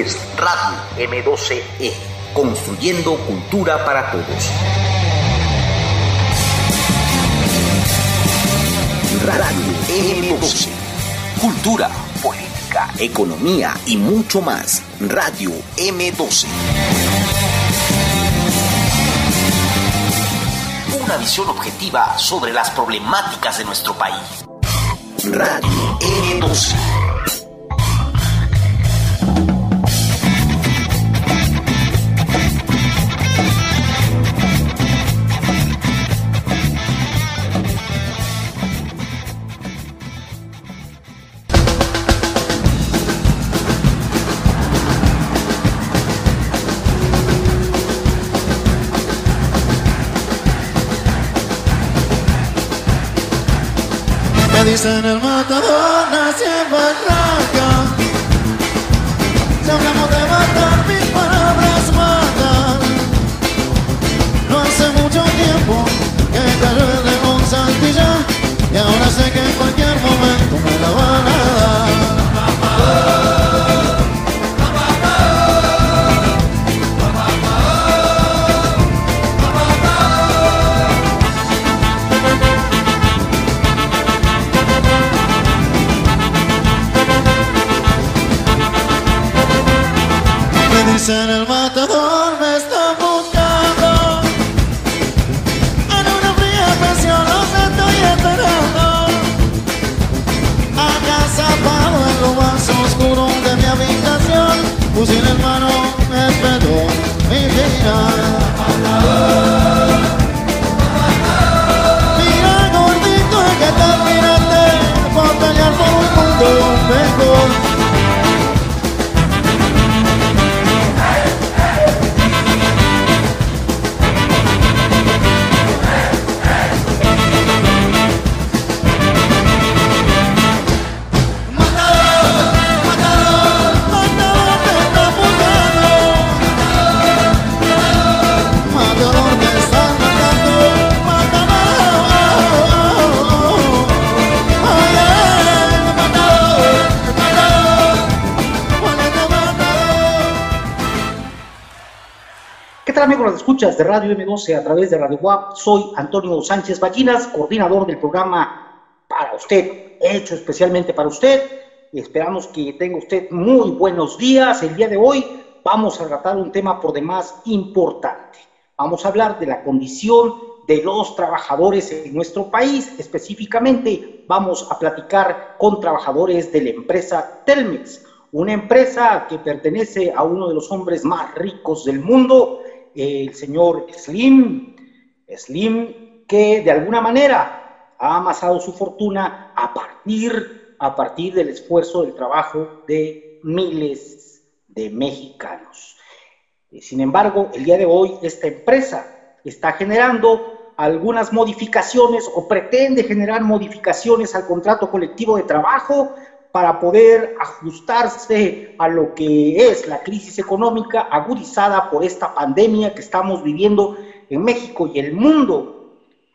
Radio M12E, construyendo cultura para todos. Radio M12, cultura, política, economía y mucho más. Radio M12. Una visión objetiva sobre las problemáticas de nuestro país. Radio M12. Dicen el matador nació en Barranca. Si hablamos de matar, mis palabras matan. No hace mucho tiempo que cayó Fusil en mano espero mi final tal amigos? Las escuchas de Radio M12 a través de Radio WAP. Soy Antonio Sánchez Ballinas, coordinador del programa para usted, hecho especialmente para usted. Esperamos que tenga usted muy buenos días. El día de hoy vamos a tratar un tema por demás importante. Vamos a hablar de la condición de los trabajadores en nuestro país. Específicamente vamos a platicar con trabajadores de la empresa Telmex, una empresa que pertenece a uno de los hombres más ricos del mundo, el señor Slim, Slim, que de alguna manera ha amasado su fortuna a partir, a partir del esfuerzo del trabajo de miles de mexicanos. Eh, Sin embargo, el día de hoy esta empresa está generando algunas modificaciones o pretende generar modificaciones al contrato colectivo de trabajo para poder ajustarse a lo que es la crisis económica agudizada por esta pandemia que estamos viviendo en México y el mundo.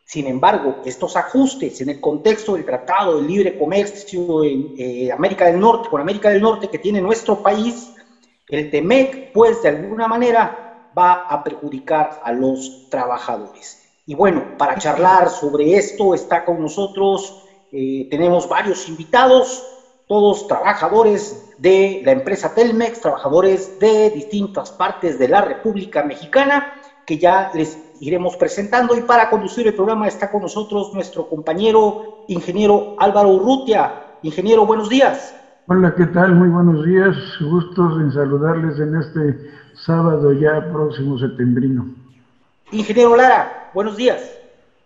Sin embargo, estos ajustes en el contexto del Tratado de Libre Comercio en eh, América del Norte, con América del Norte que tiene nuestro país, el TEMEC, pues de alguna manera va a perjudicar a los trabajadores. Y bueno, para charlar sobre esto está con nosotros, eh, tenemos varios invitados, todos trabajadores de la empresa Telmex, trabajadores de distintas partes de la República Mexicana, que ya les iremos presentando. Y para conducir el programa está con nosotros nuestro compañero ingeniero Álvaro Urrutia. Ingeniero, buenos días. Hola, ¿qué tal? Muy buenos días. Gustos en saludarles en este sábado ya próximo septembrino. Ingeniero Lara, buenos días.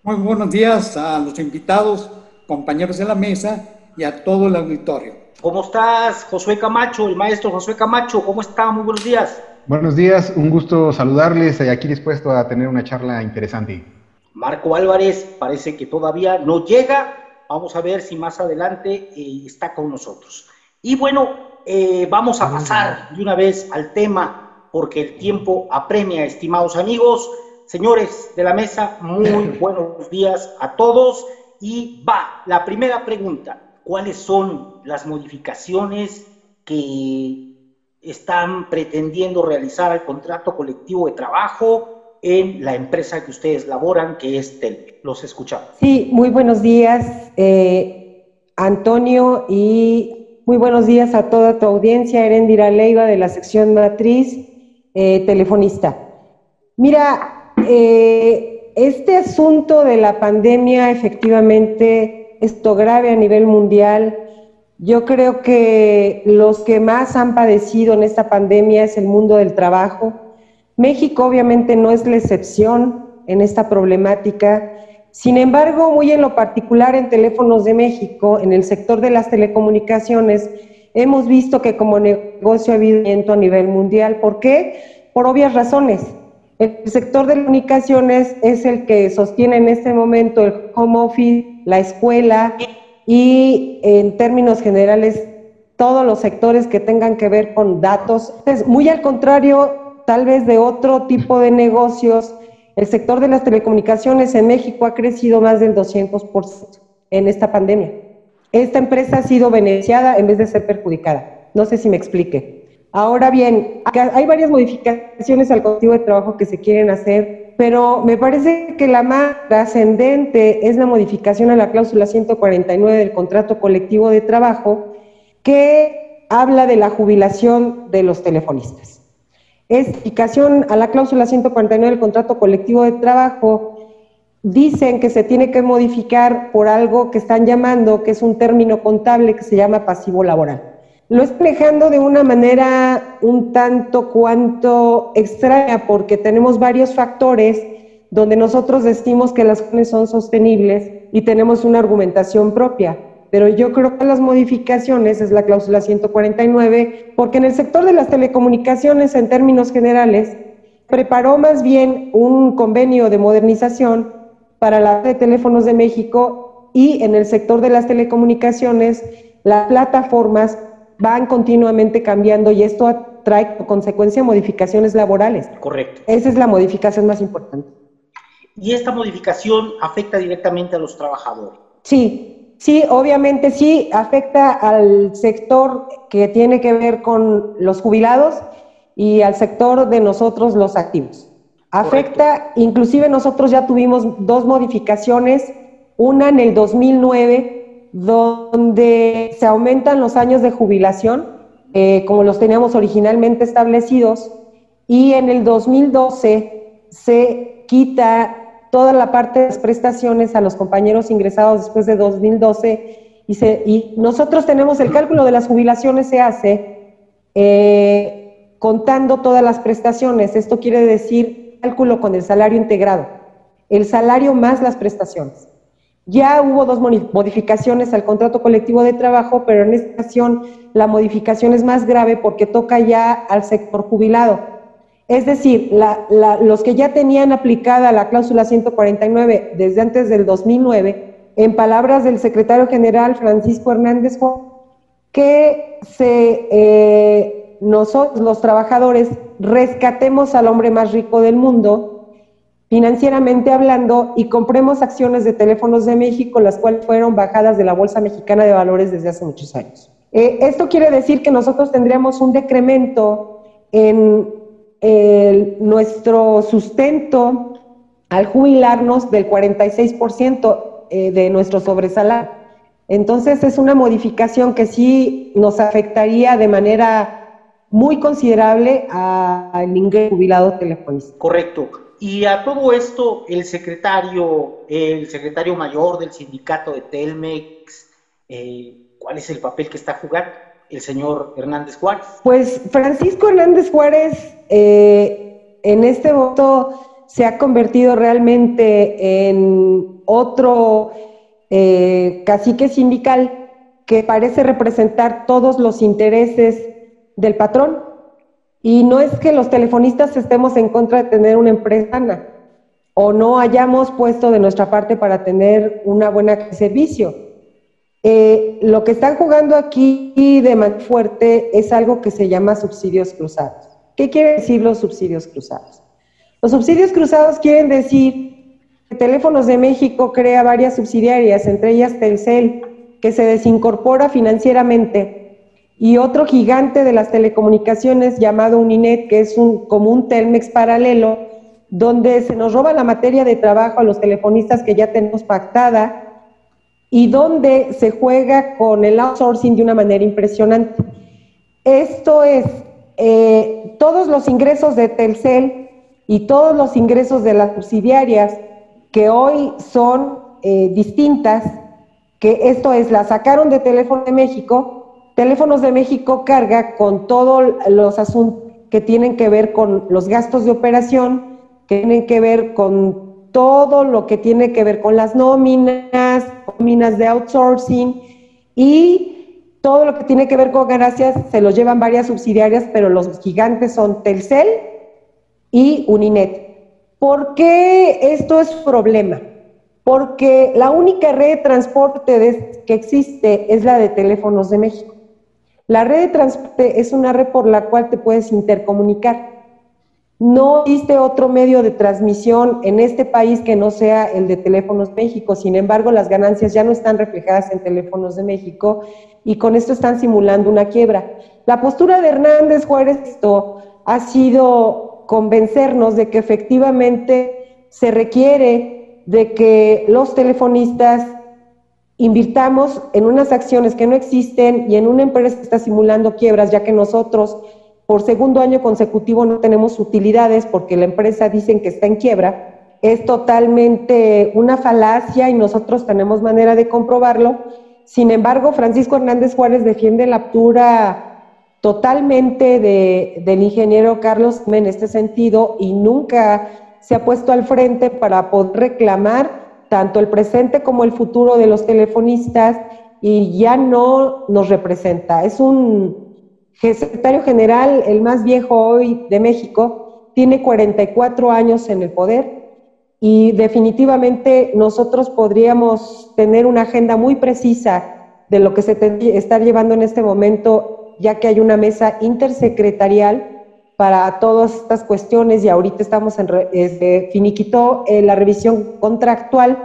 Muy buenos días a los invitados, compañeros de la mesa y a todo el auditorio. ¿Cómo estás, Josué Camacho, el maestro Josué Camacho? ¿Cómo está? Muy buenos días. Buenos días, un gusto saludarles y aquí dispuesto a tener una charla interesante. Marco Álvarez parece que todavía no llega. Vamos a ver si más adelante eh, está con nosotros. Y bueno, eh, vamos a pasar de una vez al tema porque el tiempo apremia, estimados amigos. Señores de la mesa, muy buenos días a todos. Y va, la primera pregunta. ¿Cuáles son las modificaciones que están pretendiendo realizar el contrato colectivo de trabajo en la empresa que ustedes laboran, que es Telme. Los escuchamos. Sí, muy buenos días, eh, Antonio, y muy buenos días a toda tu audiencia, Erendira Leiva de la sección matriz eh, telefonista. Mira, eh, este asunto de la pandemia efectivamente, esto grave a nivel mundial, yo creo que los que más han padecido en esta pandemia es el mundo del trabajo. México obviamente no es la excepción en esta problemática. Sin embargo, muy en lo particular en Teléfonos de México, en el sector de las telecomunicaciones, hemos visto que como negocio ha habido a nivel mundial. ¿Por qué? Por obvias razones. El sector de comunicaciones es el que sostiene en este momento el home office, la escuela, y en términos generales todos los sectores que tengan que ver con datos. Es muy al contrario, tal vez de otro tipo de negocios, el sector de las telecomunicaciones en México ha crecido más del 200% en esta pandemia. Esta empresa ha sido beneficiada en vez de ser perjudicada. No sé si me explique. Ahora bien, hay varias modificaciones al colectivo de trabajo que se quieren hacer pero me parece que la más trascendente es la modificación a la cláusula 149 del contrato colectivo de trabajo que habla de la jubilación de los telefonistas. Esta modificación a la cláusula 149 del contrato colectivo de trabajo dicen que se tiene que modificar por algo que están llamando, que es un término contable que se llama pasivo laboral. Lo estoy dejando de una manera un tanto cuanto extraña porque tenemos varios factores donde nosotros decimos que las acciones son sostenibles y tenemos una argumentación propia. Pero yo creo que las modificaciones es la cláusula 149 porque en el sector de las telecomunicaciones en términos generales preparó más bien un convenio de modernización para la de teléfonos de México y en el sector de las telecomunicaciones las plataformas van continuamente cambiando y esto trae como consecuencia modificaciones laborales. Correcto. Esa es la modificación más importante. ¿Y esta modificación afecta directamente a los trabajadores? Sí, sí, obviamente sí, afecta al sector que tiene que ver con los jubilados y al sector de nosotros los activos. Afecta, inclusive nosotros ya tuvimos dos modificaciones, una en el 2009 donde se aumentan los años de jubilación, eh, como los teníamos originalmente establecidos, y en el 2012 se quita toda la parte de las prestaciones a los compañeros ingresados después de 2012 y, y nosotros tenemos el cálculo de las jubilaciones se hace eh, contando todas las prestaciones. Esto quiere decir cálculo con el salario integrado, el salario más las prestaciones. Ya hubo dos modificaciones al contrato colectivo de trabajo, pero en esta ocasión la modificación es más grave porque toca ya al sector jubilado. Es decir, los que ya tenían aplicada la cláusula 149 desde antes del 2009, en palabras del secretario general Francisco Hernández que se, eh, nosotros los trabajadores rescatemos al hombre más rico del mundo, financieramente hablando y compremos acciones de teléfonos de México, las cuales fueron bajadas de la Bolsa Mexicana de Valores desde hace muchos años. Eh, esto quiere decir que nosotros tendríamos un decremento en nuestro sustento al jubilarnos del 46% eh, de nuestro sobresalario. Entonces es una modificación que sí nos afectaría de manera muy considerable al ingreso jubilado telefonista. Correcto. Y a todo esto, el secretario, el secretario mayor del sindicato de Telmex, eh, ¿cuál es el papel que está jugando? El señor Hernández Juárez. Pues Francisco Hernández Juárez eh, en este voto se ha convertido realmente en otro eh, cacique sindical que parece representar todos los intereses del patrón y no es que los telefonistas estemos en contra de tener una empresa o no hayamos puesto de nuestra parte para tener una buena servicio. Eh, lo que están jugando aquí de más fuerte es algo que se llama subsidios cruzados. ¿Qué quiere decir los subsidios cruzados? Los subsidios cruzados quieren decir que Teléfonos de México crea varias subsidiarias, entre ellas Telcel, que se desincorpora financieramente y otro gigante de las telecomunicaciones llamado Uninet, que es un, como un Telmex paralelo, donde se nos roba la materia de trabajo a los telefonistas que ya tenemos pactada y donde se juega con el outsourcing de una manera impresionante. Esto es, eh, todos los ingresos de Telcel y todos los ingresos de las subsidiarias que hoy son eh, distintas, que esto es, la sacaron de Teléfono de México, Teléfonos de México carga con todos los asuntos que tienen que ver con los gastos de operación, que tienen que ver con todo lo que tiene que ver con las nóminas, nóminas de outsourcing y todo lo que tiene que ver con ganancias se los llevan varias subsidiarias, pero los gigantes son Telcel y Uninet. ¿Por qué esto es problema? Porque la única red de transporte que existe es la de teléfonos de México. La red de transporte es una red por la cual te puedes intercomunicar. No existe otro medio de transmisión en este país que no sea el de Teléfonos México. Sin embargo, las ganancias ya no están reflejadas en Teléfonos de México y con esto están simulando una quiebra. La postura de Hernández Juárez ha sido convencernos de que efectivamente se requiere de que los telefonistas invirtamos en unas acciones que no existen y en una empresa que está simulando quiebras, ya que nosotros por segundo año consecutivo no tenemos utilidades porque la empresa dicen que está en quiebra, es totalmente una falacia y nosotros tenemos manera de comprobarlo. Sin embargo, Francisco Hernández Juárez defiende la altura totalmente de, del ingeniero Carlos en este sentido y nunca se ha puesto al frente para poder reclamar tanto el presente como el futuro de los telefonistas y ya no nos representa. Es un secretario general, el más viejo hoy de México, tiene 44 años en el poder y definitivamente nosotros podríamos tener una agenda muy precisa de lo que se está llevando en este momento, ya que hay una mesa intersecretarial para todas estas cuestiones y ahorita estamos en, este, finiquitó eh, la revisión contractual,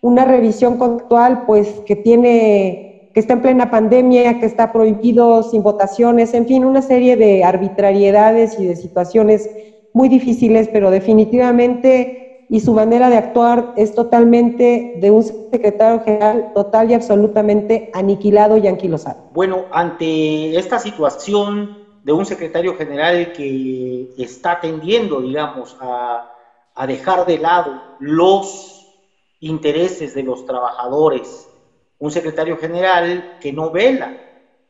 una revisión contractual pues que tiene, que está en plena pandemia, que está prohibido sin votaciones, en fin, una serie de arbitrariedades y de situaciones muy difíciles, pero definitivamente y su manera de actuar es totalmente de un secretario general total y absolutamente aniquilado y anquilosado. Bueno, ante esta situación de un secretario general que está tendiendo, digamos, a, dejar de lado los intereses de los trabajadores, un secretario general que no vela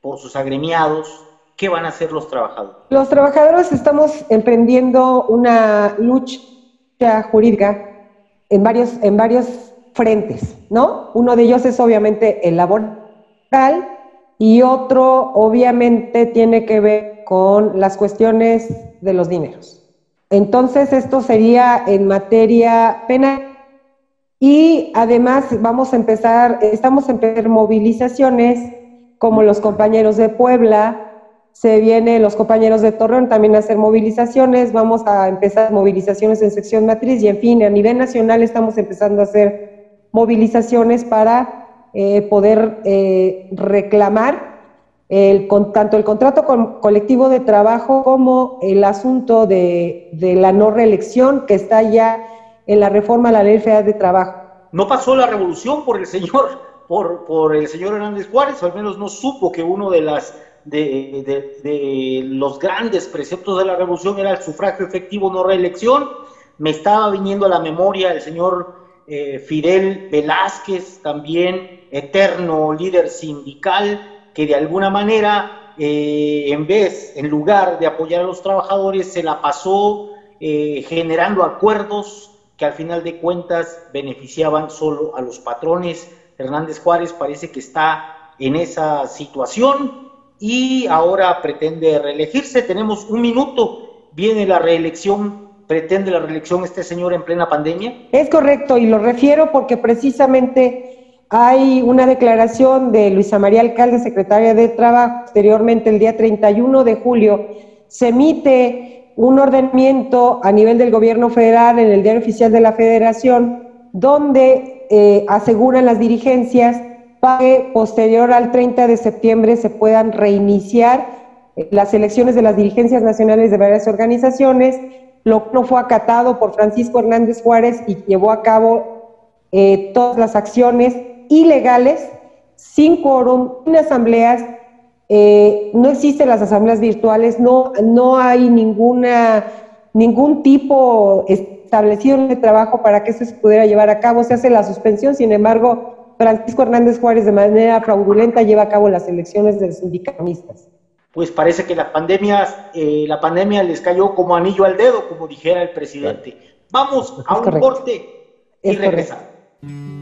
por sus agremiados, ¿qué van a hacer los trabajadores? Los trabajadores estamos emprendiendo una lucha jurídica en varios, en varios frentes, ¿no? Uno de ellos es obviamente el laboral y otro obviamente tiene que ver con las cuestiones de los dineros. Entonces, esto sería en materia penal. Y además vamos a empezar, estamos en movilizaciones como los compañeros de Puebla, se vienen los compañeros de Torreón también a hacer movilizaciones, vamos a empezar movilizaciones en sección matriz y en fin, a nivel nacional estamos empezando a hacer movilizaciones para eh, poder eh, reclamar el, con, tanto el contrato colectivo de trabajo como el asunto de, de, la no reelección que está ya en la reforma a la Ley Federal de Trabajo. No pasó la revolución por el señor, por, el señor Hernández Juárez, o al menos no supo que uno de las de, los grandes preceptos de la revolución era el sufragio efectivo, no reelección. Me estaba viniendo a la memoria el señor eh, Fidel Velázquez, también eterno líder sindical, que de alguna manera, eh, en vez, en lugar de apoyar a los trabajadores, se la pasó eh, generando acuerdos que al final de cuentas beneficiaban solo a los patrones. Hernández Juárez parece que está en esa situación y ahora pretende reelegirse. Tenemos un minuto, viene la reelección pretende la reelección este señor en plena pandemia? Es correcto y lo refiero porque precisamente hay una declaración de Luisa María Alcalde, secretaria de Trabajo, posteriormente el día 31 de julio, se emite un ordenamiento a nivel del gobierno federal en el diario oficial de la federación, donde eh, aseguran las dirigencias para que posterior al 30 de septiembre se puedan reiniciar eh, las elecciones de las dirigencias nacionales de varias organizaciones. Lo no fue acatado por Francisco Hernández Juárez y llevó a cabo eh, todas las acciones ilegales, sin quórum, sin asambleas. Eh, no existen las asambleas virtuales, no, no hay ninguna, ningún tipo establecido de trabajo para que eso se pudiera llevar a cabo. Se hace la suspensión, sin embargo, Francisco Hernández Juárez de manera fraudulenta lleva a cabo las elecciones de los sindicalistas. Pues parece que la pandemia, eh, la pandemia les cayó como anillo al dedo, como dijera el presidente. Vamos a un corte y regresamos. Búsquenme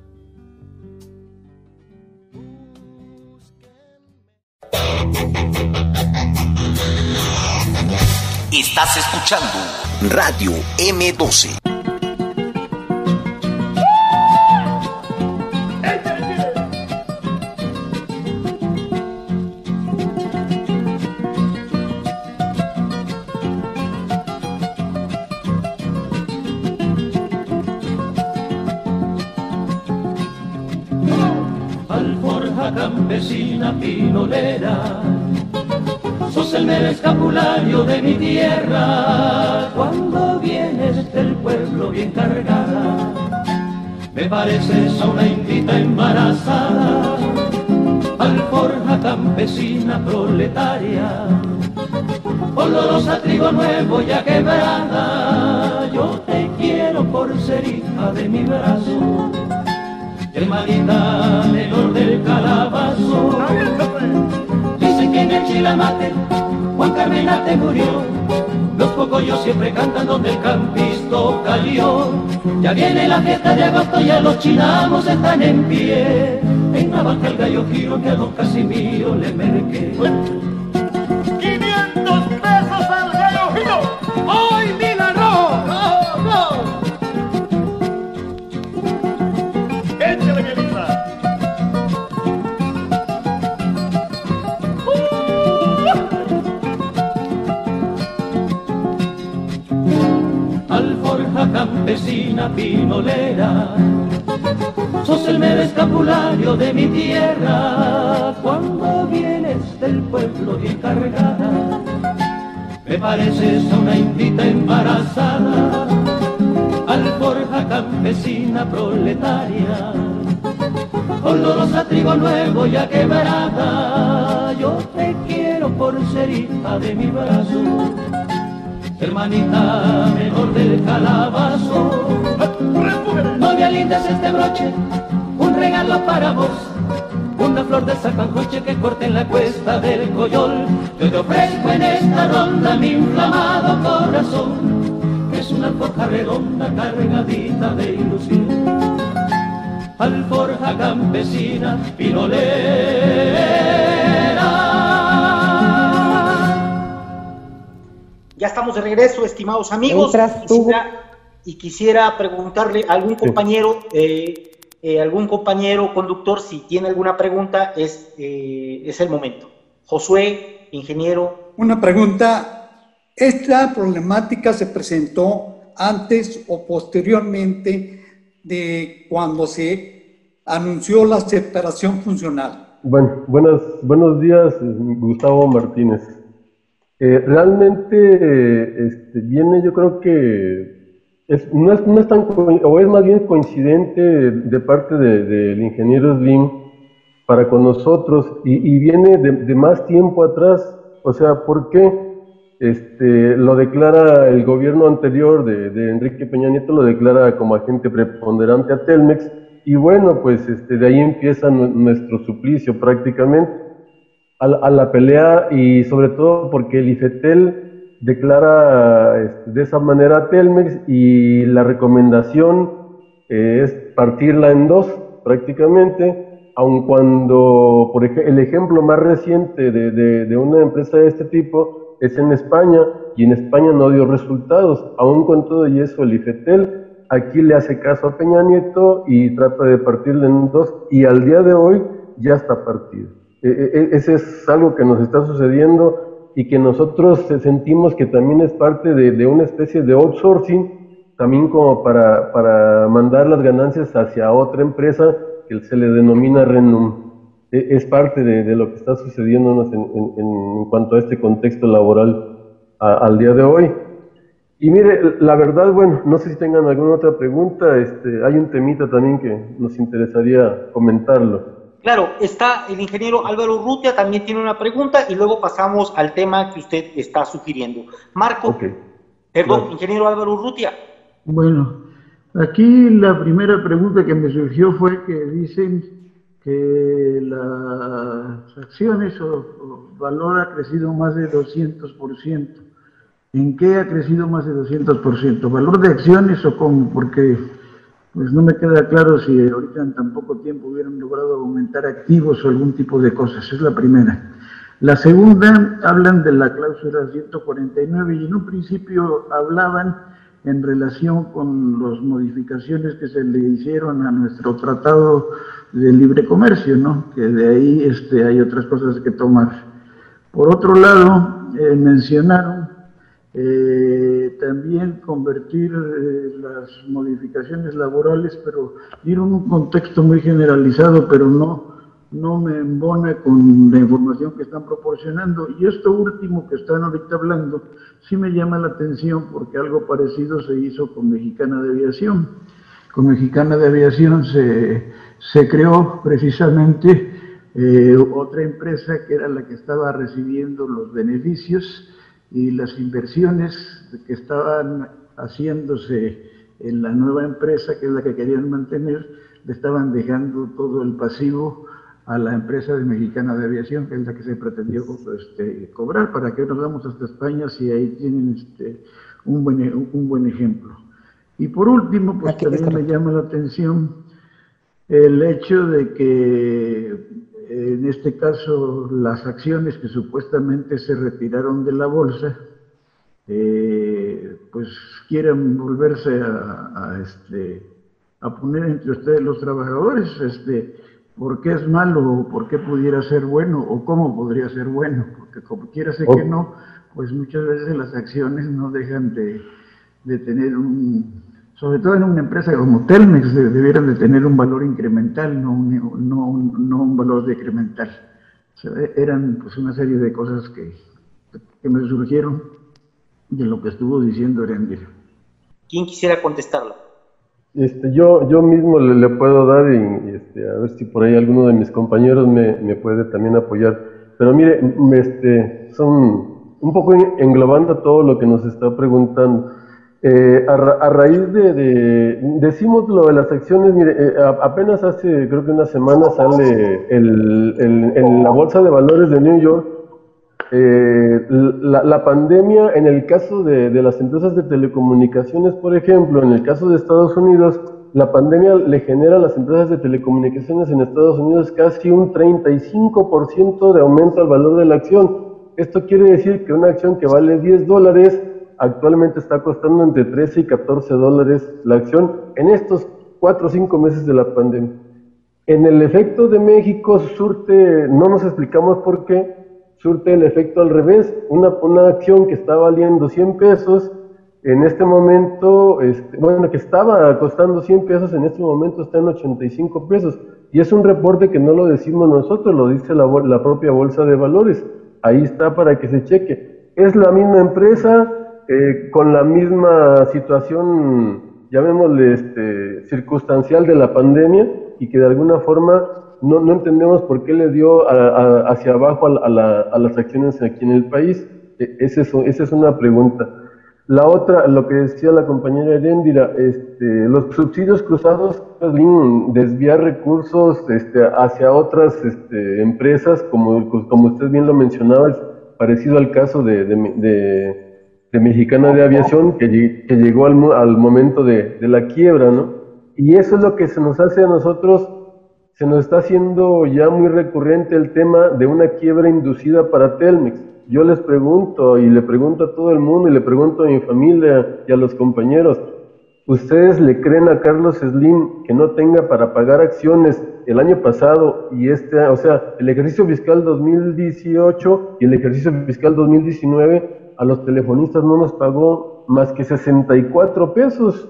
Estás escuchando Radio M12. Tierra. Cuando vienes del pueblo bien cargada, me pareces a una indita embarazada. Alforja campesina proletaria, olorosa trigo nuevo ya quebrada. Yo te quiero por ser hija de mi brazo hermanita menor del calabazo. Dicen que en el chilamate Juan Carmenate murió. Los cocoyos siempre cantan donde el campisto cayó. Ya viene la fiesta de agosto, ya los chinamos están en pie. En Navaja el gallo giro que a don Casimiro le merqué. Pinolera, sos el mero escapulario de mi tierra. Cuando vienes del pueblo bien cargada, me pareces una indita embarazada. Alforja campesina proletaria, olorosa trigo nuevo ya quebrada. Yo te quiero por ser hija de mi brazo, hermanita menor del calabazo. Novia linda es este broche, un regalo para vos. Una flor de sacancoche que corte en la cuesta del coyol. Yo te ofrezco en esta ronda mi inflamado corazón, es una alforja redonda cargadita de ilusión alforja campesina pinolera. Ya estamos de regreso, estimados amigos. y quisiera preguntarle a algún compañero, eh, eh, algún compañero conductor, si tiene alguna pregunta, es, eh, es el momento. Josué, ingeniero. Una pregunta. ¿Esta problemática se presentó antes o posteriormente de cuando se anunció la separación funcional. Bueno, buenas, buenos días, Gustavo Martínez. Eh, realmente este, viene, yo creo que es, no, es, no, es, tan, o es más bien coincidente de, parte del de, ingeniero Slim para con nosotros y, viene de, de, más tiempo atrás. O sea, ¿por qué? Este, lo declara el gobierno anterior de, Enrique Peña Nieto, lo declara como agente preponderante a Telmex, y bueno, pues este, de ahí empieza nuestro suplicio prácticamente a, la pelea y sobre todo porque el IFETEL declara este, de esa manera a Telmex y la recomendación eh, es partirla en dos prácticamente, aun cuando, por el ejemplo más reciente de, una empresa de este tipo es en España y en España no dio resultados. Aún con todo y eso, el IFETEL aquí le hace caso a Peña Nieto y trata de partirle en dos y al día de hoy ya está partido. E, e, e, ese es algo que nos está sucediendo y que nosotros sentimos que también es parte de, una especie de outsourcing, también como para, para mandar las ganancias hacia otra empresa que se le denomina Renum. Es parte de, lo que está sucediendo en, cuanto a este contexto laboral al día de hoy. Y mire, la verdad, bueno, no sé si tengan alguna otra pregunta, este, hay un temita también que nos interesaría comentarlo. Claro, está el ingeniero Álvaro Urrutia, también tiene una pregunta y luego pasamos al tema que usted está sugiriendo. Marco, perdón, ingeniero Álvaro Urrutia. Bueno, aquí la primera pregunta que me surgió fue que dicen que las acciones o, valor ha crecido más de 200%. ¿En qué ha crecido más de 200%? ¿Valor de acciones o cómo? Porque pues no me queda claro si ahorita en tan poco tiempo hubieran logrado aumentar activos o algún tipo de cosas. Es la primera. La segunda, hablan de la cláusula 149 y en un principio hablaban en relación con las modificaciones que se le hicieron a nuestro tratado de libre comercio, ¿no? que de ahí este, hay otras cosas que tomar. Por otro lado, eh, mencionaron eh, también convertir eh, las modificaciones laborales, pero dieron un contexto muy generalizado, pero no, no me embona con la información que están proporcionando. Y esto último que están ahorita hablando, sí me llama la atención porque algo parecido se hizo con Mexicana de Aviación. Con Mexicana de Aviación se se creó precisamente eh, otra empresa que era la que estaba recibiendo los beneficios y las inversiones que estaban haciéndose en la nueva empresa, que es la que querían mantener, le estaban dejando todo el pasivo a la empresa de Mexicana de Aviación, que es la que se pretendió este, cobrar. ¿Para que nos vamos hasta España si ahí tienen este, un, buen, un buen ejemplo? Y por último, pues también me llama la atención el hecho de que en este caso las acciones que supuestamente se retiraron de la bolsa, eh, pues quieren volverse a, este, a poner entre ustedes los trabajadores, este, por qué es malo o por qué pudiera ser bueno o cómo podría ser bueno, porque como quiera ser que no, pues muchas veces las acciones no dejan de, de tener un, sobre todo en una empresa como Telmex, debieran de tener un valor incremental, no un, no, no un valor decremental. eran pues una serie de cosas que, que me surgieron de lo que estuvo diciendo Erendir. ¿Quién quisiera contestarlo? Este, yo, yo mismo le, le puedo dar y, este, a ver si por ahí alguno de mis compañeros me, me puede también apoyar. Pero mire, me- este, son un poco en- englobando todo lo que nos está preguntando. Eh, a, ra- a raíz de, de- decimos lo de las acciones, mire, eh, apenas hace creo que una semana sale el, en la Bolsa de Valores de New York eh, la, la pandemia, en el caso de, de las empresas de telecomunicaciones, por ejemplo, en el caso de Estados Unidos, la pandemia le genera a las empresas de telecomunicaciones en Estados Unidos casi un 35% de aumento al valor de la acción. Esto quiere decir que una acción que vale 10 dólares actualmente está costando entre 13 y 14 dólares la acción en estos 4 o 5 meses de la pandemia. En el efecto de México surte, no nos explicamos por qué, surte el efecto al revés. Una, una acción que está valiendo 100 pesos, en este momento, este, bueno, que estaba costando 100 pesos, en este momento está en 85 pesos. Y es un reporte que no lo decimos nosotros, lo dice la, propia Bolsa de Valores. Ahí está para que se cheque. Es la misma empresa, eh, con la misma situación, llamémosle este, circunstancial de la pandemia y que de alguna forma no, no entendemos por qué le dio a- a- hacia abajo a, la- a la- a las acciones aquí en el país. E- ese es- esa es una pregunta. La otra, lo que decía la compañera Heréndira, este, los subsidios cruzados desviar recursos este, hacia otras este, empresas, como, como usted bien lo mencionaba, es parecido al caso de, de, de- de Mexicana de Aviación, que, que llegó al, al momento de, de la quiebra, ¿no? Y eso es lo que se nos hace a nosotros, se nos está haciendo ya muy recurrente el tema de una quiebra inducida para Telmex. Yo les pregunto y le pregunto a todo el mundo y le pregunto a mi familia y a los compañeros, ¿ustedes le creen a Carlos Slim que no tenga para pagar acciones el año pasado y este, o sea, el ejercicio fiscal 2018 y el ejercicio fiscal 2019 a los telefonistas no nos pagó más que 64 pesos?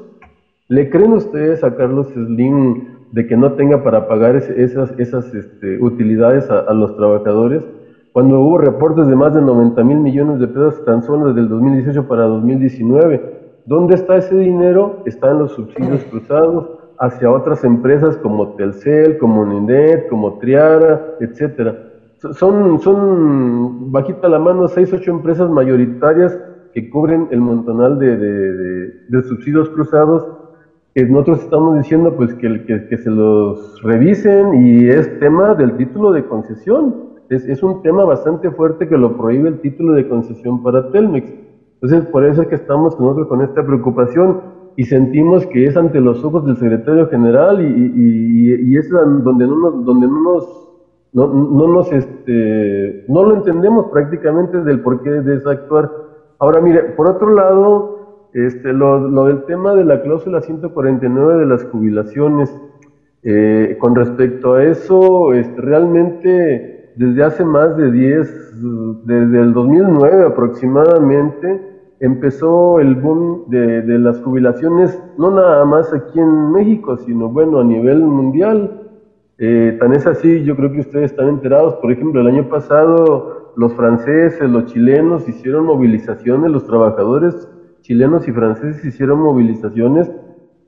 ¿Le creen ustedes a Carlos Slim de que no tenga para pagar esas, esas este, utilidades a, los trabajadores? Cuando hubo reportes de más de 90 mil millones de pesos tan solo desde el 2018 para 2019. ¿Dónde está ese dinero? Está en los subsidios cruzados hacia otras empresas como Telcel, como Ninet, como Triara, etcétera. So- Son, son bajita la mano, seis, ocho empresas mayoritarias que cubren el montonal de- de subsidios cruzados que nosotros estamos diciendo pues que, que, que se los revisen y es tema del título de concesión. Es, es un tema bastante fuerte que lo prohíbe el título de concesión para Telmex. Entonces, por eso es que estamos nosotros con esta preocupación y sentimos que es ante los ojos del secretario general y, y, y- y es donde no nos, donde no nos, no, no nos, este, no lo entendemos prácticamente del porqué de ese actuar. Ahora, mire, por otro lado, este, lo, lo del tema de la cláusula 149 de las jubilaciones, eh, con respecto a eso, este, realmente desde hace más de 10, desde el 2009 aproximadamente, empezó el boom de, de las jubilaciones, no nada más aquí en México, sino bueno, a nivel mundial. Eh, tan es así, yo creo que ustedes están enterados, por ejemplo, el año pasado los franceses, los chilenos hicieron movilizaciones, los trabajadores chilenos y franceses hicieron movilizaciones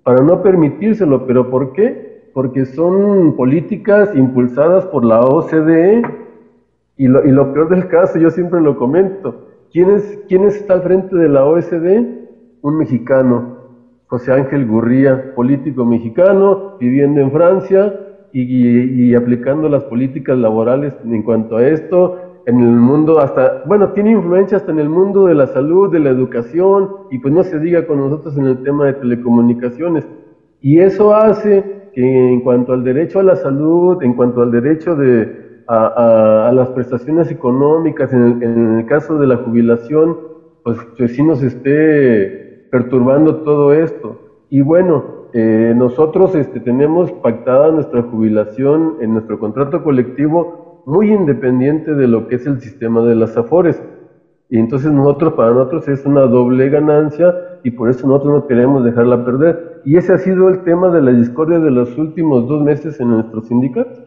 para no permitírselo, pero ¿por qué? Porque son políticas impulsadas por la OCDE y lo, y lo peor del caso, yo siempre lo comento, ¿quién, es, ¿quién está al frente de la OSD? Un mexicano, José Ángel Gurría, político mexicano, viviendo en Francia y, aplicando las políticas laborales en cuanto a esto, en el mundo hasta, bueno, tiene influencia hasta en el mundo de la salud, de la educación, y pues no se diga con nosotros en el tema de telecomunicaciones. Y eso hace que en cuanto al derecho a la salud, en cuanto al derecho de, a, las prestaciones económicas, en el, en el caso de la jubilación, pues, pues sí nos esté perturbando todo esto. Y bueno, eh, nosotros este, tenemos pactada nuestra jubilación en nuestro contrato colectivo muy independiente de lo que es el sistema de las AFORES. Y entonces nosotros, para nosotros es una doble ganancia y por eso nosotros no queremos dejarla perder. Y ese ha sido el tema de la discordia de los últimos dos meses en nuestro sindicato.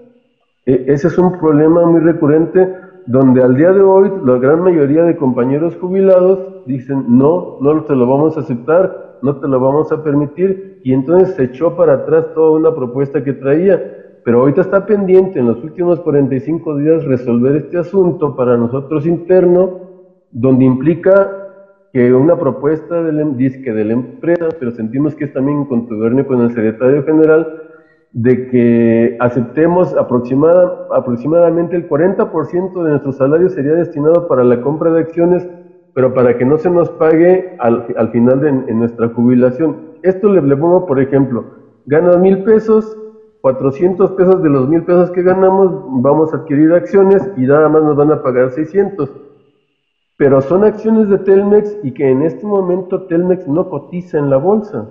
E- ese es un problema muy recurrente donde al día de hoy la gran mayoría de compañeros jubilados dicen no, no te lo vamos a aceptar no te lo vamos a permitir, y entonces se echó para atrás toda una propuesta que traía. Pero ahorita está pendiente en los últimos 45 días resolver este asunto para nosotros interno, donde implica que una propuesta del, disque de la empresa, pero sentimos que es también contubernio con el secretario general, de que aceptemos aproximada, aproximadamente el 40% de nuestro salario sería destinado para la compra de acciones, pero para que no se nos pague al, al final de en nuestra jubilación. Esto le, le pongo, por ejemplo, ganas mil pesos, 400 pesos de los mil pesos que ganamos, vamos a adquirir acciones y nada más nos van a pagar 600. Pero son acciones de Telmex y que en este momento Telmex no cotiza en la bolsa.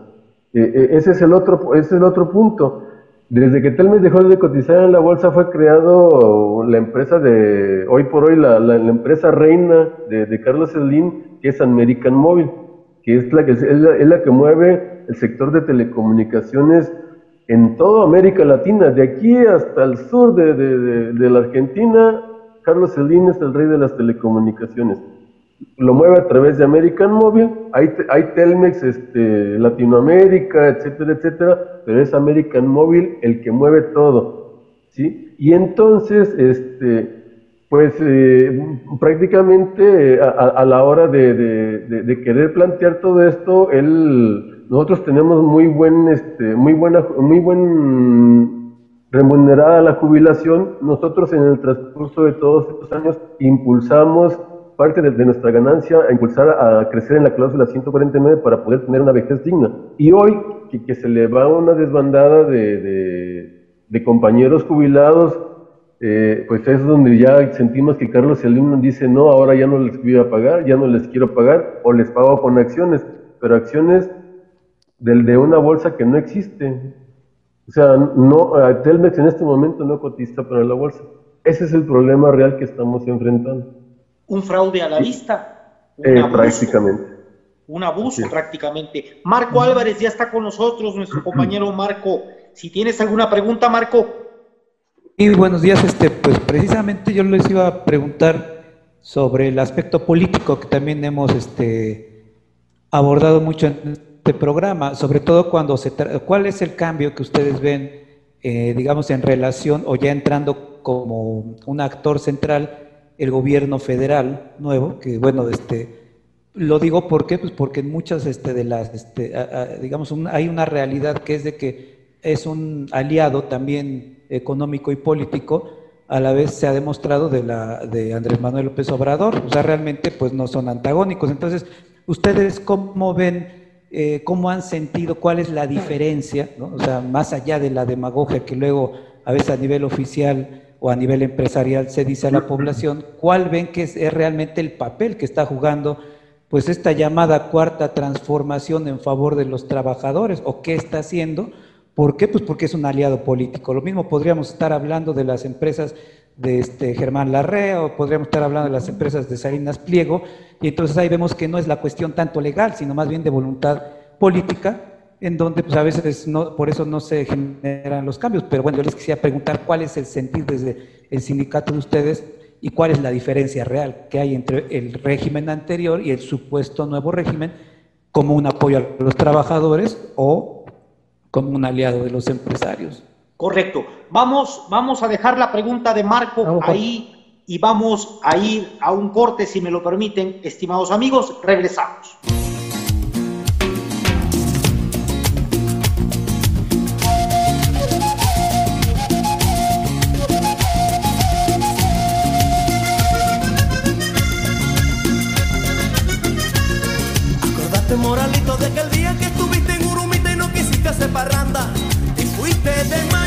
Eh, eh, ese, es el otro, ese es el otro punto. Desde que Telmex dejó de cotizar en la bolsa fue creado la empresa de, hoy por hoy, la, la, empresa reina de, Carlos Slim, que es American Mobile, que es la que, es la, es la que mueve el sector de telecomunicaciones en toda América Latina, de aquí hasta el sur de, de, de la Argentina, Carlos Slim es el rey de las telecomunicaciones. Lo mueve a través de American Mobile, hay, hay Telmex este, Latinoamérica, etcétera, etcétera, pero es American Mobile el que mueve todo. ¿sí? Y entonces, este, pues eh, prácticamente a, la hora de, de, de, querer plantear todo esto, él, nosotros tenemos muy buen, este, muy buena, muy buen remunerada la jubilación, nosotros en el transcurso de todos estos años impulsamos parte de, nuestra ganancia a impulsar a crecer en la cláusula 149 para poder tener una vejez digna. Y hoy, que, se le va una desbandada de, compañeros jubilados, eh, pues es donde ya sentimos que Carlos Slim dice, no, ahora ya no les voy a pagar, ya no les quiero pagar, o les pago con acciones, pero acciones del, de una bolsa que no existe. O sea, no, Telmex en este momento no cotiza para la bolsa. Ese es el problema real que estamos enfrentando un fraude a la vista. Un eh, abuso, prácticamente. Un abuso sí. prácticamente. Marco Álvarez ya está con nosotros, nuestro compañero Marco. Si tienes alguna pregunta, Marco. Y buenos días, este, pues precisamente yo les iba a preguntar sobre el aspecto político que también hemos este, abordado mucho en este programa, sobre todo cuando se cuál es el cambio que ustedes ven, eh, digamos, en relación o ya entrando como un actor central el gobierno federal nuevo, que bueno, este, lo digo porque, pues porque en muchas este, de las, este, digamos, un, hay una realidad que es de que es un aliado también económico y político, a la vez se ha demostrado de, la, de Andrés Manuel López Obrador, o sea, realmente pues no son antagónicos. Entonces, ¿ustedes cómo ven, eh, cómo han sentido, cuál es la diferencia, ¿no? o sea, más allá de la demagogia que luego a veces a nivel oficial o a nivel empresarial se dice a la población, cuál ven que es, realmente el papel que está jugando pues esta llamada cuarta transformación en favor de los trabajadores o qué está haciendo. Pues porque es un aliado político. Lo mismo podríamos estar hablando de las empresas de este Germán Larrea o podríamos estar hablando de las empresas de Salinas Pliego y entonces ahí vemos que no es la cuestión tanto legal, sino más bien de voluntad política en donde pues a veces no, por eso no se generan los cambios. Pero bueno, yo les quisiera preguntar cuál es el sentido desde el sindicato de ustedes y cuál es la diferencia real que hay entre el régimen anterior y el supuesto nuevo régimen como un apoyo a los trabajadores o como un aliado de los empresarios. Correcto. Vamos, vamos a dejar la pregunta de Marco vamos, ahí y vamos a ir a un corte, si me lo permiten, estimados amigos. Regresamos. Moralito de que el día que estuviste en Urumita y no quisiste hacer parranda. Y fuiste de mañanita,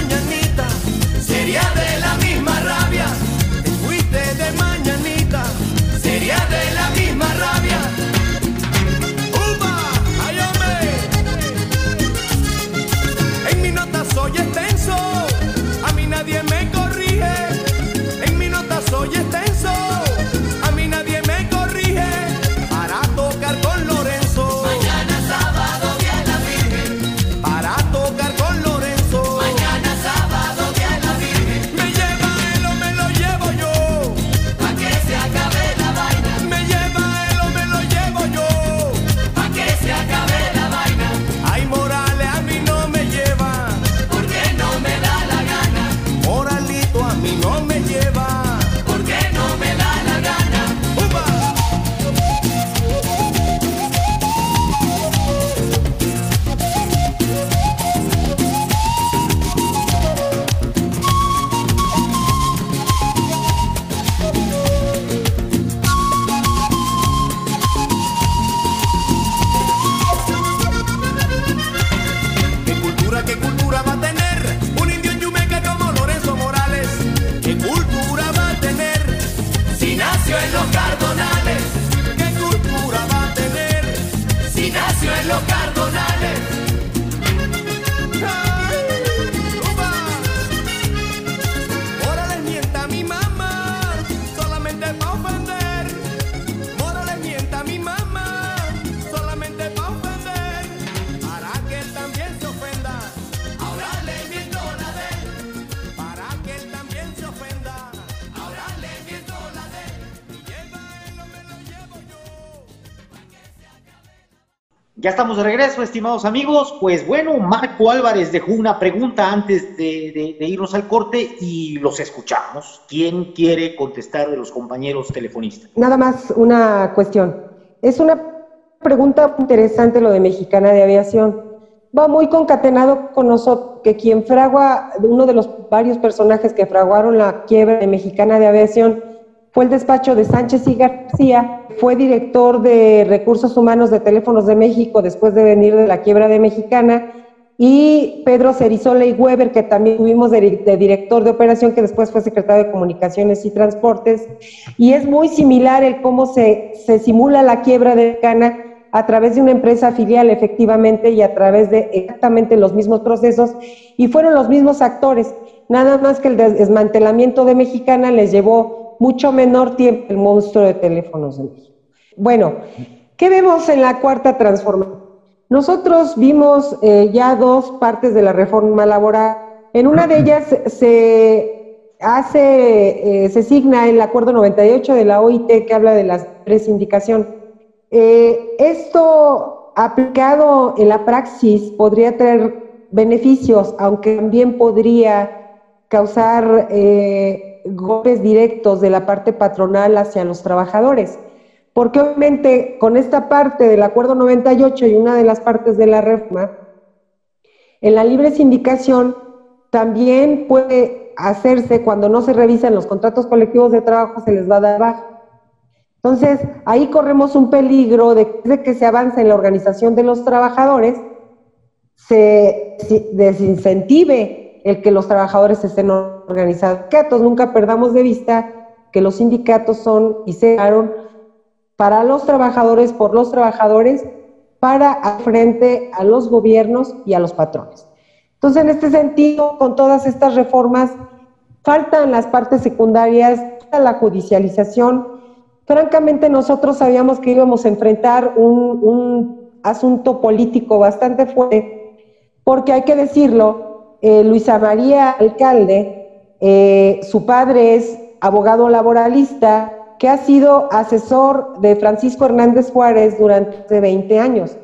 Estamos de regreso, estimados amigos. Pues bueno, Marco Álvarez dejó una pregunta antes de, de, irnos al corte y los escuchamos. ¿Quién quiere contestar de los compañeros telefonistas? Nada más una cuestión. Es una pregunta interesante lo de Mexicana de Aviación. Va muy concatenado con nosotros, que quien fragua, uno de los varios personajes que fraguaron la quiebra de Mexicana de Aviación, el despacho de Sánchez y García, fue director de Recursos Humanos de Teléfonos de México después de venir de la quiebra de Mexicana, y Pedro Cerizola y Weber, que también tuvimos de, director de operación, que después fue secretario de Comunicaciones y Transportes, y es muy similar el cómo se, se simula la quiebra de Mexicana a través de una empresa filial, efectivamente, y a través de exactamente los mismos procesos, y fueron los mismos actores, nada más que el desmantelamiento de Mexicana les llevó mucho menor tiempo el monstruo de teléfonos México. Bueno, ¿qué vemos en la cuarta transformación? Nosotros vimos eh, ya dos partes de la reforma laboral. En una de ellas se hace, eh, se signa el acuerdo 98 de la OIT que habla de la presindicación. Eh, esto aplicado en la praxis podría traer beneficios, aunque también podría causar golpes directos de la parte patronal hacia los trabajadores. Porque obviamente con esta parte del Acuerdo 98 y una de las partes de la reforma, en la libre sindicación también puede hacerse cuando no se revisan los contratos colectivos de trabajo, se les va a dar baja. Entonces, ahí corremos un peligro de, que se avance en la organización de los trabajadores, se desincentive el que los trabajadores estén organizados. Sindicatos, nunca perdamos de vista que los sindicatos son y se crearon para los trabajadores, por los trabajadores, para frente a los gobiernos y a los patrones. Entonces, en este sentido, con todas estas reformas, faltan las partes secundarias, la judicialización. Francamente, nosotros sabíamos que íbamos a enfrentar un, un asunto político bastante fuerte, porque hay que decirlo, eh, Luisa María Alcalde, eh, su padre es abogado laboralista que ha sido asesor de Francisco Hernández Juárez durante 20 años.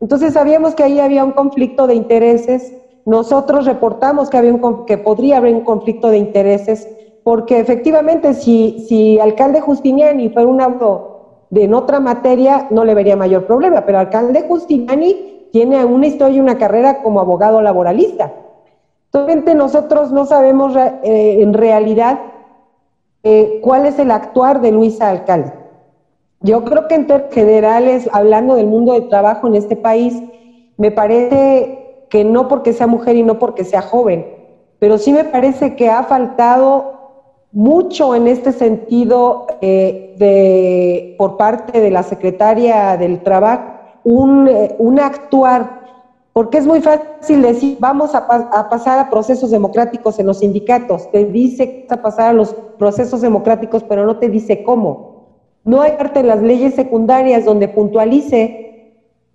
Entonces sabíamos que ahí había un conflicto de intereses. Nosotros reportamos que, había un, que podría haber un conflicto de intereses, porque efectivamente si, si alcalde Justiniani fue un auto de en otra materia, no le vería mayor problema, pero alcalde Justiniani tiene una historia y una carrera como abogado laboralista. Actualmente nosotros no sabemos eh, en realidad eh, cuál es el actuar de Luisa Alcalde. Yo creo que en generales, hablando del mundo de trabajo en este país, me parece que no porque sea mujer y no porque sea joven, pero sí me parece que ha faltado mucho en este sentido eh, de, por parte de la secretaria del Trabajo, un, un actuar porque es muy fácil decir, vamos a, pasar a procesos democráticos en los sindicatos. Te dice vas a pasar a los procesos democráticos, pero no te dice cómo. No hay parte en las leyes secundarias donde puntualice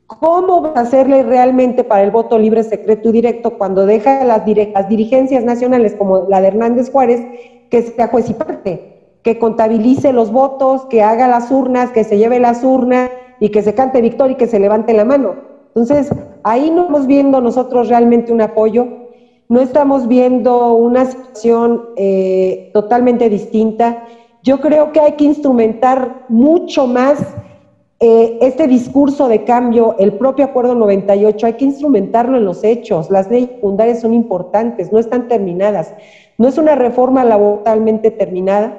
cómo va a hacerle realmente para el voto libre, secreto y directo cuando deja las, las dirigencias nacionales como la de Hernández Juárez, que sea juez y parte, que contabilice los votos, que haga las urnas, que se lleve las urnas y que se cante victoria y que se levante la mano. Entonces, ahí no estamos viendo nosotros realmente un apoyo, no estamos viendo una situación eh, totalmente distinta. Yo creo que hay que instrumentar mucho más eh, este discurso de cambio, el propio Acuerdo 98, hay que instrumentarlo en los hechos. Las leyes secundarias son importantes, no están terminadas. No es una reforma laboralmente terminada.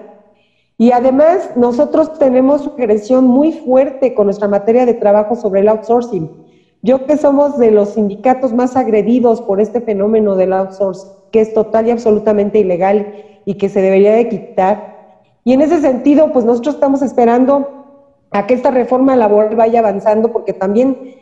Y además, nosotros tenemos una agresión muy fuerte con nuestra materia de trabajo sobre el outsourcing. Yo que somos de los sindicatos más agredidos por este fenómeno del outsourcing, que es total y absolutamente ilegal y que se debería de quitar. Y en ese sentido, pues nosotros estamos esperando a que esta reforma laboral vaya avanzando, porque también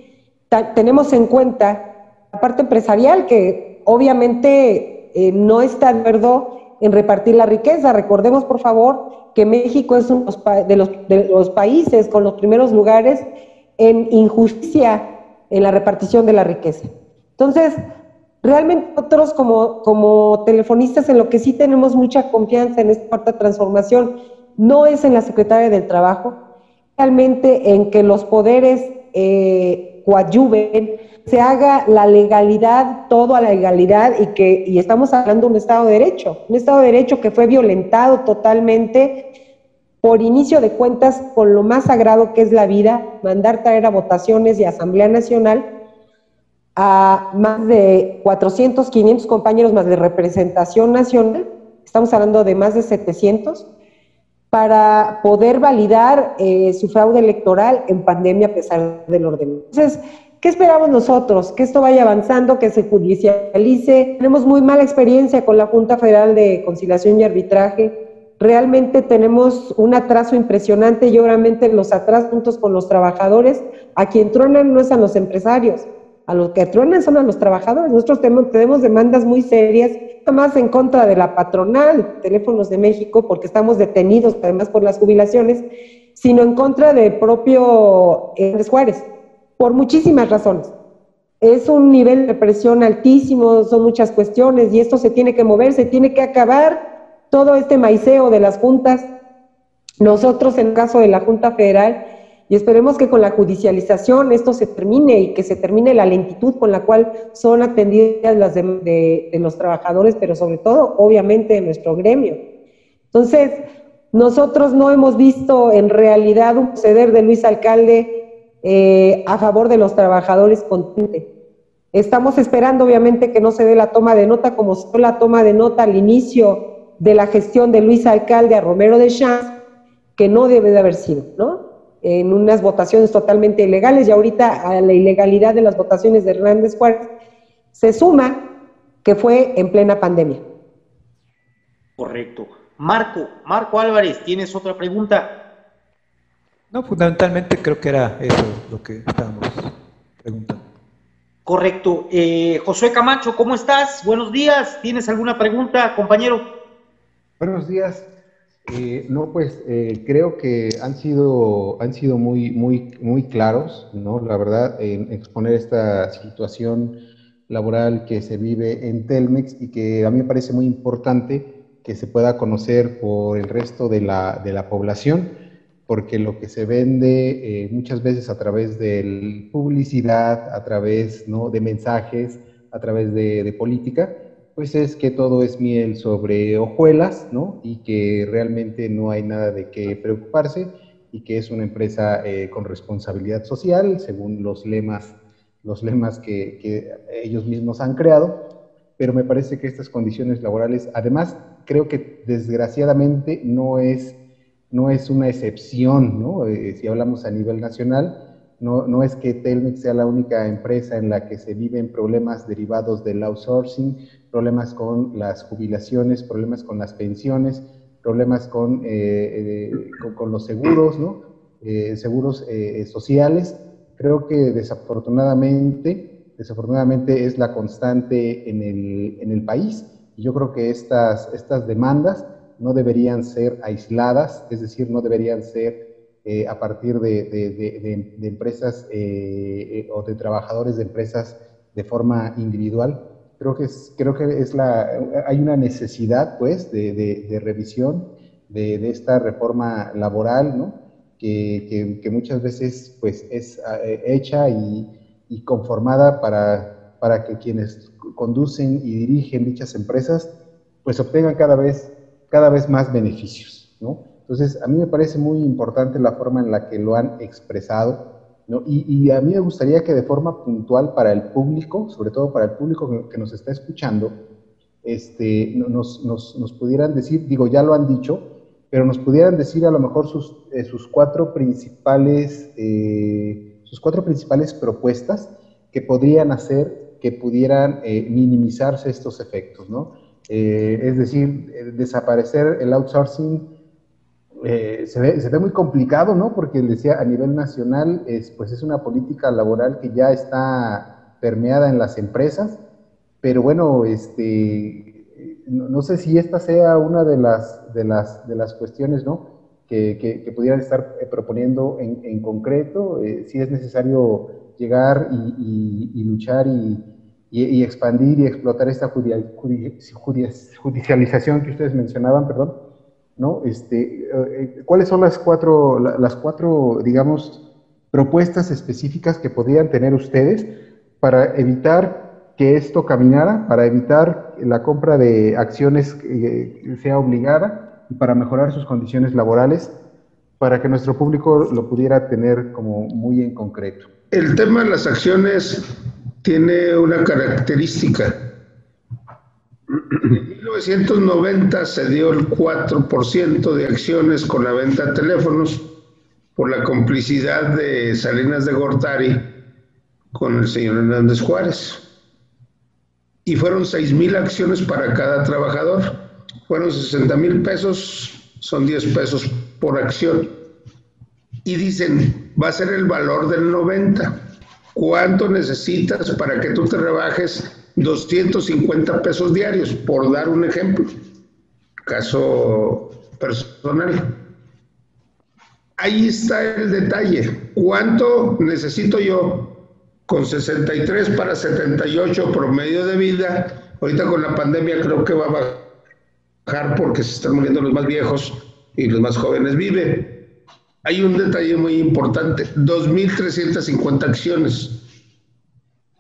tenemos en cuenta la parte empresarial, que obviamente eh, no está de acuerdo en repartir la riqueza. Recordemos, por favor, que México es uno de los, de los países con los primeros lugares en injusticia en la repartición de la riqueza. Entonces, realmente nosotros como, como telefonistas en lo que sí tenemos mucha confianza en esta cuarta transformación no es en la Secretaria del Trabajo, realmente en que los poderes eh, coadyuven, se haga la legalidad, todo a la legalidad y que y estamos hablando de un Estado de Derecho, un Estado de Derecho que fue violentado totalmente por inicio de cuentas con lo más sagrado que es la vida, mandar traer a votaciones y Asamblea Nacional a más de 400, 500 compañeros más de representación nacional, estamos hablando de más de 700, para poder validar eh, su fraude electoral en pandemia a pesar del orden. Entonces, ¿qué esperamos nosotros? Que esto vaya avanzando, que se judicialice. Tenemos muy mala experiencia con la Junta Federal de Conciliación y Arbitraje. Realmente tenemos un atraso impresionante y obviamente los atrasos juntos con los trabajadores. A quien truenan no es a los empresarios, a los que truenan son a los trabajadores. Nosotros tenemos, demandas muy serias, más en contra de la patronal, Teléfonos de México, porque estamos detenidos además por las jubilaciones, sino en contra del propio Andrés Juárez, por muchísimas razones. Es un nivel de presión altísimo, son muchas cuestiones y esto se tiene que mover, se tiene que acabar todo este maiceo de las juntas. Nosotros, en el caso de la Junta Federal, y esperemos que con la judicialización esto se termine y que se termine la lentitud con la cual son atendidas las de, los trabajadores, pero sobre todo, obviamente, de nuestro gremio. Entonces, nosotros no hemos visto en realidad un proceder de Luis Alcalde eh, a favor de los trabajadores contente. Estamos esperando, obviamente, que no se dé la toma de nota como fue la toma de nota al inicio de la gestión de Luis Alcalde a Romero de Champs, que no debe de haber sido, ¿no? en unas votaciones totalmente ilegales y ahorita a la ilegalidad de las votaciones de Hernández Juárez se suma que fue en plena pandemia. Correcto. Marco, Marco Álvarez, ¿tienes otra pregunta? No, fundamentalmente creo que era eso lo que estábamos preguntando. Correcto. Eh, Josué Camacho, ¿cómo estás? Buenos días. ¿Tienes alguna pregunta, compañero? Buenos días. Eh, no, pues eh, creo que han sido, han sido muy, muy, muy claros, ¿no? La verdad, en exponer esta situación laboral que se vive en Telmex y que a mí me parece muy importante que se pueda conocer por el resto de la, de la población, porque lo que se vende eh, muchas veces a través de publicidad, a través ¿no? de mensajes, a través de, de política, pues es que todo es miel sobre hojuelas, ¿no? Y que realmente no hay nada de qué preocuparse y que es una empresa eh, con responsabilidad social, según los lemas, los lemas que, ellos mismos han creado. Pero me parece que estas condiciones laborales, además, creo que desgraciadamente no es, no es una excepción, ¿no? Eh, si hablamos a nivel nacional, no, no, es que Telmex sea la única empresa en la que se viven problemas derivados del outsourcing, problemas con las jubilaciones, problemas con las pensiones, problemas con, eh, eh, con, los seguros, ¿no? Eh, seguros sociales. Creo que desafortunadamente, desafortunadamente es la constante en el, en el país yo creo que estas, estas demandas no deberían ser aisladas, es decir, no deberían ser a partir de, de, de empresas o de trabajadores de empresas de forma individual, Creo que, creo que es la, hay una necesidad, pues, de, revisión de, esta reforma laboral, ¿no? Que, que, muchas veces, pues, es eh, hecha y, y, conformada para, para que quienes conducen y dirigen dichas empresas, pues, obtengan cada vez, cada vez más beneficios, ¿no? Entonces, a mí me parece muy importante la forma en la que lo han expresado, y, a mí me gustaría que de forma puntual para el público, sobre todo para el público que, nos está escuchando, este, nos, nos, nos, pudieran decir, digo, ya lo han dicho, pero nos pudieran decir a lo mejor sus, eh, sus cuatro principales, eh, sus cuatro principales propuestas que podrían hacer que pudieran eh, minimizarse estos efectos, ¿no? es decir, desaparecer el outsourcing eh, se, ve, se, ve, muy complicado, ¿no? Porque decía, a nivel nacional, es, pues es una política laboral que ya está permeada en las empresas, pero bueno, este, no, sé si esta sea una de las, de las, de las cuestiones, ¿no? Que, que, pudieran estar eh, proponiendo en, en concreto, eh, si es necesario llegar y, y, luchar y, y, expandir y explotar esta judicialización que ustedes mencionaban, perdón, ¿no? Este, eh, ¿Cuáles son las cuatro, las cuatro, digamos, propuestas específicas que podrían tener ustedes para evitar que esto caminara, para evitar la compra de acciones que sea obligada y para mejorar sus condiciones laborales, para que nuestro público lo pudiera tener como muy en concreto. El tema de las acciones tiene una característica. En 1990 se dio el 4% de acciones con la venta de teléfonos por la complicidad de Salinas de Gortari con el señor Hernández Juárez. Y fueron 6 mil acciones para cada trabajador. Fueron 60 mil pesos, son 10 pesos por acción. Y dicen, va a ser el valor del 90. ¿Cuánto necesitas para que tú te rebajes 250 pesos diarios? Por dar un ejemplo. Caso personal. Ahí está el detalle. ¿Cuánto necesito yo? Con 63 para 78 promedio de vida. Ahorita con la pandemia creo que va a bajar porque se están muriendo los más viejos y los más jóvenes viven hay un detalle muy importante, 2.350 acciones.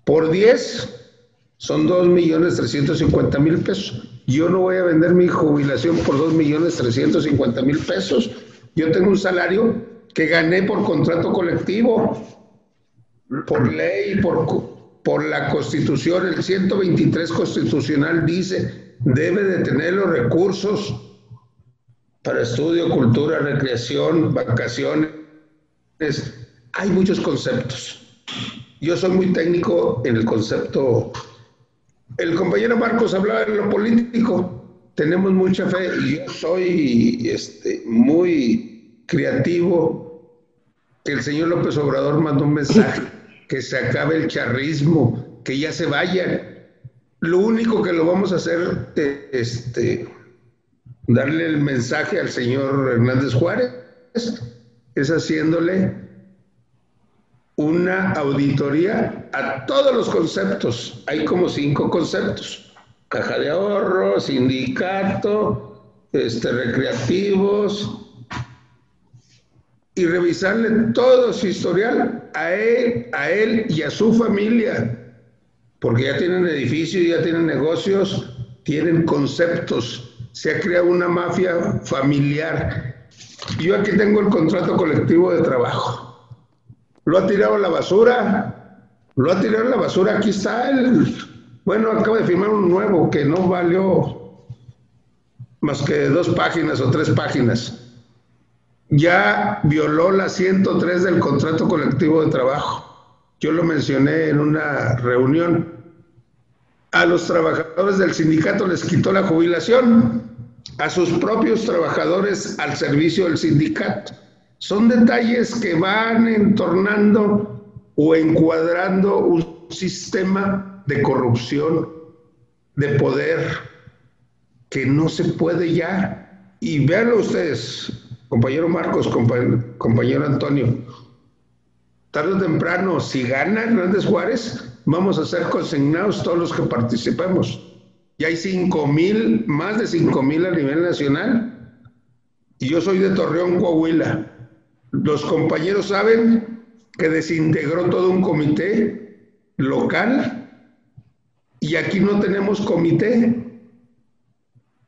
Por 10 son 2.350.000 pesos. Yo no voy a vender mi jubilación por 2.350.000 pesos. Yo tengo un salario que gané por contrato colectivo, por ley, por, por la constitución. El 123 constitucional dice, debe de tener los recursos para estudio, cultura, recreación, vacaciones. Hay muchos conceptos. Yo soy muy técnico en el concepto. El compañero Marcos hablaba de lo político. Tenemos mucha fe y yo soy este, muy creativo. Que el señor López Obrador mandó un mensaje, que se acabe el charrismo, que ya se vayan. Lo único que lo vamos a hacer, este, darle el mensaje al señor Hernández Juárez es haciéndole una auditoría a todos los conceptos. Hay como cinco conceptos. Caja de ahorro, sindicato, este, recreativos, y revisarle todo su historial a él, a él y a su familia, porque ya tienen edificios, ya tienen negocios, tienen conceptos se ha creado una mafia familiar. Yo aquí tengo el contrato colectivo de trabajo. Lo ha tirado a la basura. Lo ha tirado a la basura. Aquí está el... Bueno, acabo de firmar un nuevo que no valió más que dos páginas o tres páginas. Ya violó la 103 del contrato colectivo de trabajo. Yo lo mencioné en una reunión a los trabajadores del sindicato les quitó la jubilación, a sus propios trabajadores al servicio del sindicato. Son detalles que van entornando o encuadrando un sistema de corrupción, de poder, que no se puede ya. Y véanlo ustedes, compañero Marcos, compañero, Antonio, tarde o temprano, si gana Hernández Juárez, vamos a ser consignados todos los que participemos. Ya hay cinco mil, más de cinco mil a nivel nacional. Y yo soy de Torreón, Coahuila. Los compañeros saben que desintegró todo un comité local y aquí no tenemos comité.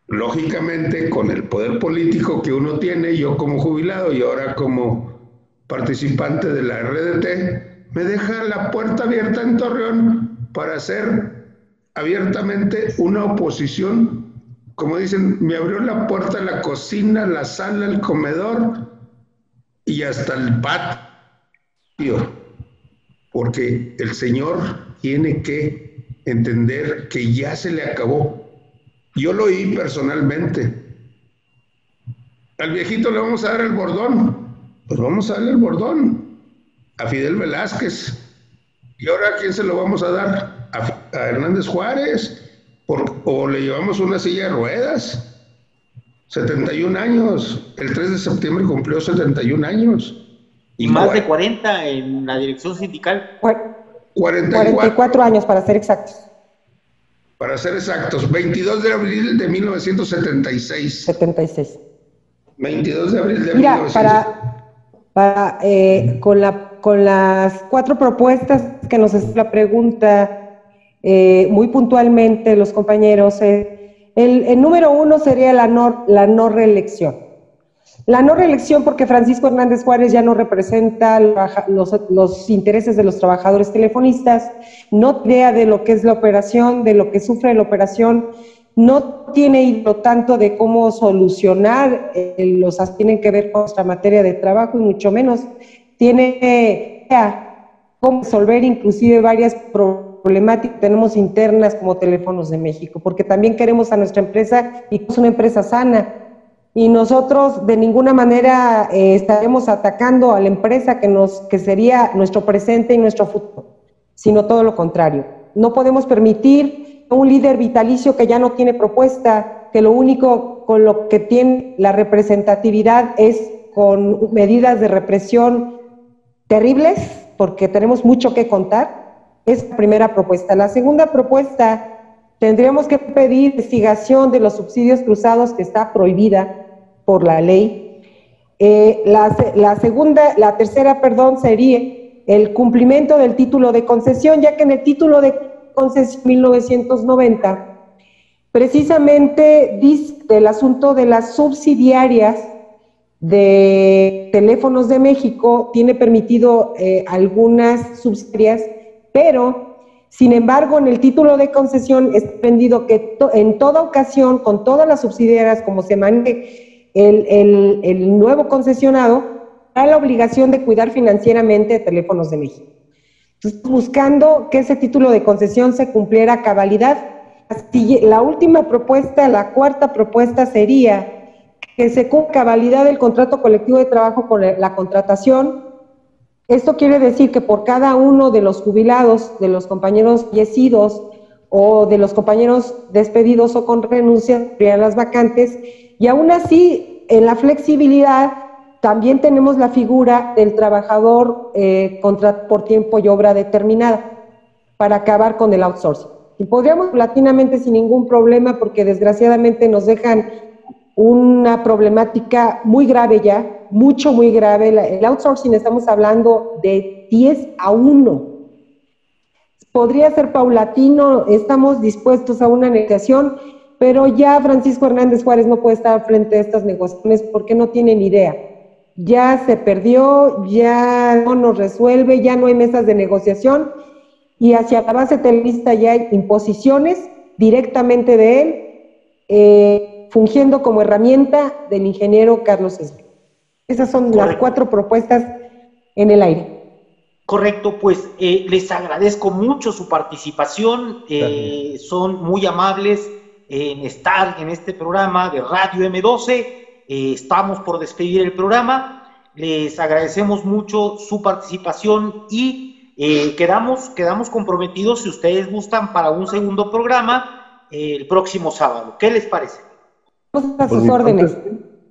Lógicamente, con el poder político que uno tiene, yo como jubilado y ahora como participante de la RDT, me deja la puerta abierta en Torreón para hacer abiertamente una oposición. Como dicen, me abrió la puerta la cocina, la sala, el comedor y hasta el patio, porque el Señor tiene que entender que ya se le acabó. Yo lo oí personalmente. Al viejito le vamos a dar el bordón, pues vamos a darle el bordón a Fidel Velázquez. ¿Y ahora a quién se lo vamos a dar? ¿A, Hernández Juárez? ¿O le llevamos una silla de ruedas? 71 años. El 3 de septiembre cumplió 71 años. Y más de 40 en la dirección sindical. 44 años para ser exactos. Para ser exactos, 22 de abril de 1976. 76. 22 de abril de Mira, para, para eh, con la con las cuatro propuestas que nos hace la pregunta eh, muy puntualmente los compañeros. Eh, el, número uno sería la no, la no reelección. La no reelección porque Francisco Hernández Juárez ya no representa los, intereses de los trabajadores telefonistas, no idea de lo que es la operación, de lo que sufre la operación, no tiene idea tanto de cómo solucionar eh, los tienen que ver con nuestra materia de trabajo y mucho menos tiene idea cómo resolver inclusive varias problemáticas que tenemos internas como Teléfonos de México, porque también queremos a nuestra empresa y es una empresa sana. Y nosotros de ninguna manera eh, estaremos atacando a la empresa que, nos, que sería nuestro presente y nuestro futuro, sino todo lo contrario. No podemos permitir un líder vitalicio que ya no tiene propuesta, que lo único con lo que tiene la representatividad es con medidas de represión terribles, porque tenemos mucho que contar. Es la primera propuesta. La segunda propuesta, tendríamos que pedir investigación de los subsidios cruzados que está prohibida por la ley. Eh, la, segunda, la tercera, perdón, sería el cumplimiento del título de concesión, ya que en el título de concesión 1990, precisamente el asunto de las subsidiarias de teléfonos de México, tiene permitido eh, algunas subsidiarias, pero sin embargo en el título de concesión es vendido que en toda ocasión, con todas las subsidiarias, como se maneje el, el, nuevo concesionado, hay la obligación de cuidar financieramente teléfonos de México buscando que ese título de concesión se cumpliera a cabalidad. la última propuesta, la cuarta propuesta sería que se cumpla cabalidad el contrato colectivo de trabajo con la contratación. Esto quiere decir que por cada uno de los jubilados, de los compañeros fallecidos o de los compañeros despedidos o con renuncia, las vacantes, y aún así, en la flexibilidad, también tenemos la figura del trabajador eh, por tiempo y obra determinada para acabar con el outsourcing. Y podríamos latinamente sin ningún problema porque desgraciadamente nos dejan una problemática muy grave ya, mucho, muy grave. El outsourcing estamos hablando de 10 a 1. Podría ser paulatino, estamos dispuestos a una negociación, pero ya Francisco Hernández Juárez no puede estar frente a estas negociaciones porque no tienen idea ya se perdió, ya no nos resuelve, ya no hay mesas de negociación y hacia la base televista ya hay imposiciones directamente de él, eh, fungiendo como herramienta del ingeniero Carlos Esme. Esas son las cuatro propuestas en el aire. Correcto, pues eh, les agradezco mucho su participación, eh, son muy amables en estar en este programa de Radio M12 eh, estamos por despedir el programa. Les agradecemos mucho su participación y eh, quedamos, quedamos comprometidos, si ustedes gustan, para un segundo programa eh, el próximo sábado. ¿Qué les parece? A sus órdenes.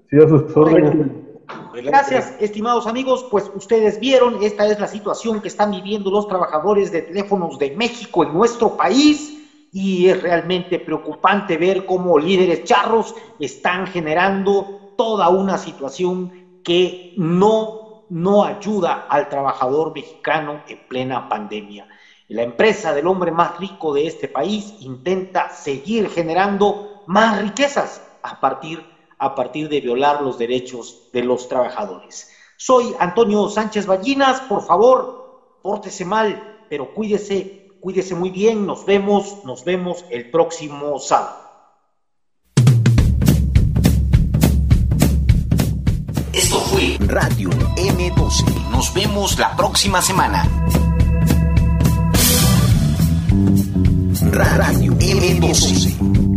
Sí, a sus órdenes. Gracias, estimados amigos. Pues ustedes vieron, esta es la situación que están viviendo los trabajadores de teléfonos de México en nuestro país y es realmente preocupante ver cómo líderes charros están generando toda una situación que no, no ayuda al trabajador mexicano en plena pandemia. La empresa del hombre más rico de este país intenta seguir generando más riquezas a partir, a partir de violar los derechos de los trabajadores. Soy Antonio Sánchez Ballinas, por favor, pórtese mal, pero cuídese, cuídese muy bien, nos vemos, nos vemos el próximo sábado. Esto fue Radio M12. Nos vemos la próxima semana. Radio M12.